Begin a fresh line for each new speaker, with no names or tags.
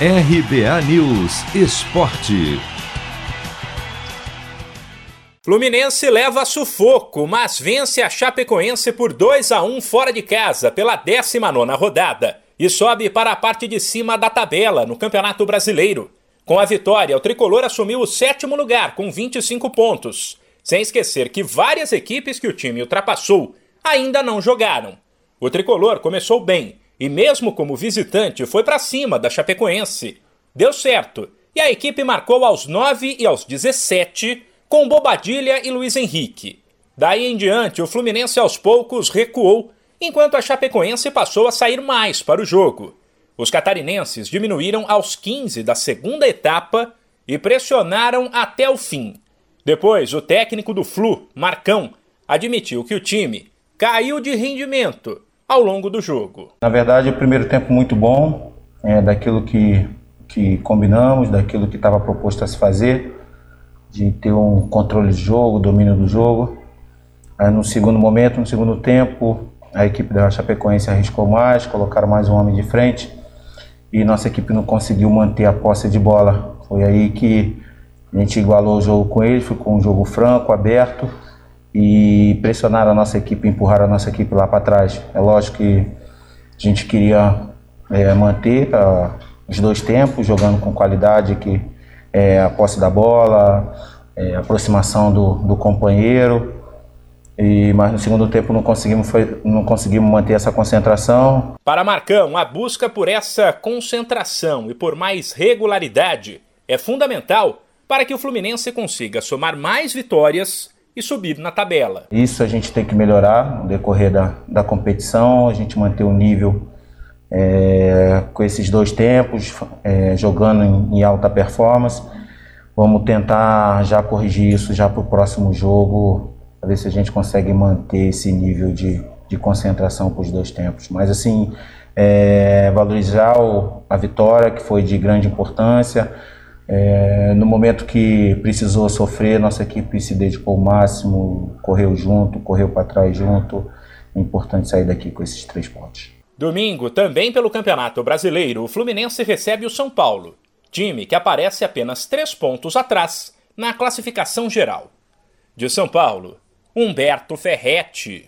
RBA News Esporte.
Fluminense leva sufoco, mas vence a Chapecoense por 2 a 1 fora de casa pela 19 rodada e sobe para a parte de cima da tabela no Campeonato Brasileiro. Com a vitória, o tricolor assumiu o sétimo lugar com 25 pontos. Sem esquecer que várias equipes que o time ultrapassou ainda não jogaram. O tricolor começou bem e, mesmo como visitante, foi para cima da Chapecoense. Deu certo e a equipe marcou aos 9 e aos 17 com Bobadilha e Luiz Henrique. Daí em diante, o Fluminense aos poucos recuou, enquanto a Chapecoense passou a sair mais para o jogo. Os catarinenses diminuíram aos 15 da segunda etapa e pressionaram até o fim. Depois, o técnico do Flu, Marcão, admitiu que o time caiu de rendimento ao longo do jogo.
Na verdade, o primeiro tempo muito bom, é, daquilo que, que combinamos, daquilo que estava proposto a se fazer, de ter um controle de jogo, domínio do jogo. Aí no segundo momento, no segundo tempo, a equipe da Chapecoense arriscou mais, colocaram mais um homem de frente e nossa equipe não conseguiu manter a posse de bola. Foi aí que a gente igualou o jogo com eles, ficou um jogo franco, aberto e pressionaram a nossa equipe, empurraram a nossa equipe lá para trás. É lógico que a gente queria é, manter os dois tempos, jogando com qualidade, que é, a posse da bola, é, a aproximação do, do companheiro. E, mas no segundo tempo não conseguimos, foi, não conseguimos manter essa concentração.
Para Marcão, a busca por essa concentração e por mais regularidade é fundamental para que o Fluminense consiga somar mais vitórias e subir na tabela.
Isso a gente tem que melhorar no decorrer da, da competição, a gente manter o nível é, com esses dois tempos, é, jogando em, em, alta performance. Vamos tentar já corrigir isso já para o próximo jogo, para ver se a gente consegue manter esse nível de, de concentração para os dois tempos. Mas assim, é, valorizar o, a vitória, que foi de grande importância, é, no momento que precisou sofrer, nossa equipe se dedicou ao máximo, correu junto, correu para trás junto. É importante sair daqui com esses três pontos.
Domingo, também pelo Campeonato Brasileiro, o Fluminense recebe o São Paulo, time que aparece apenas três pontos atrás na classificação geral. De São Paulo, Humberto Ferretti.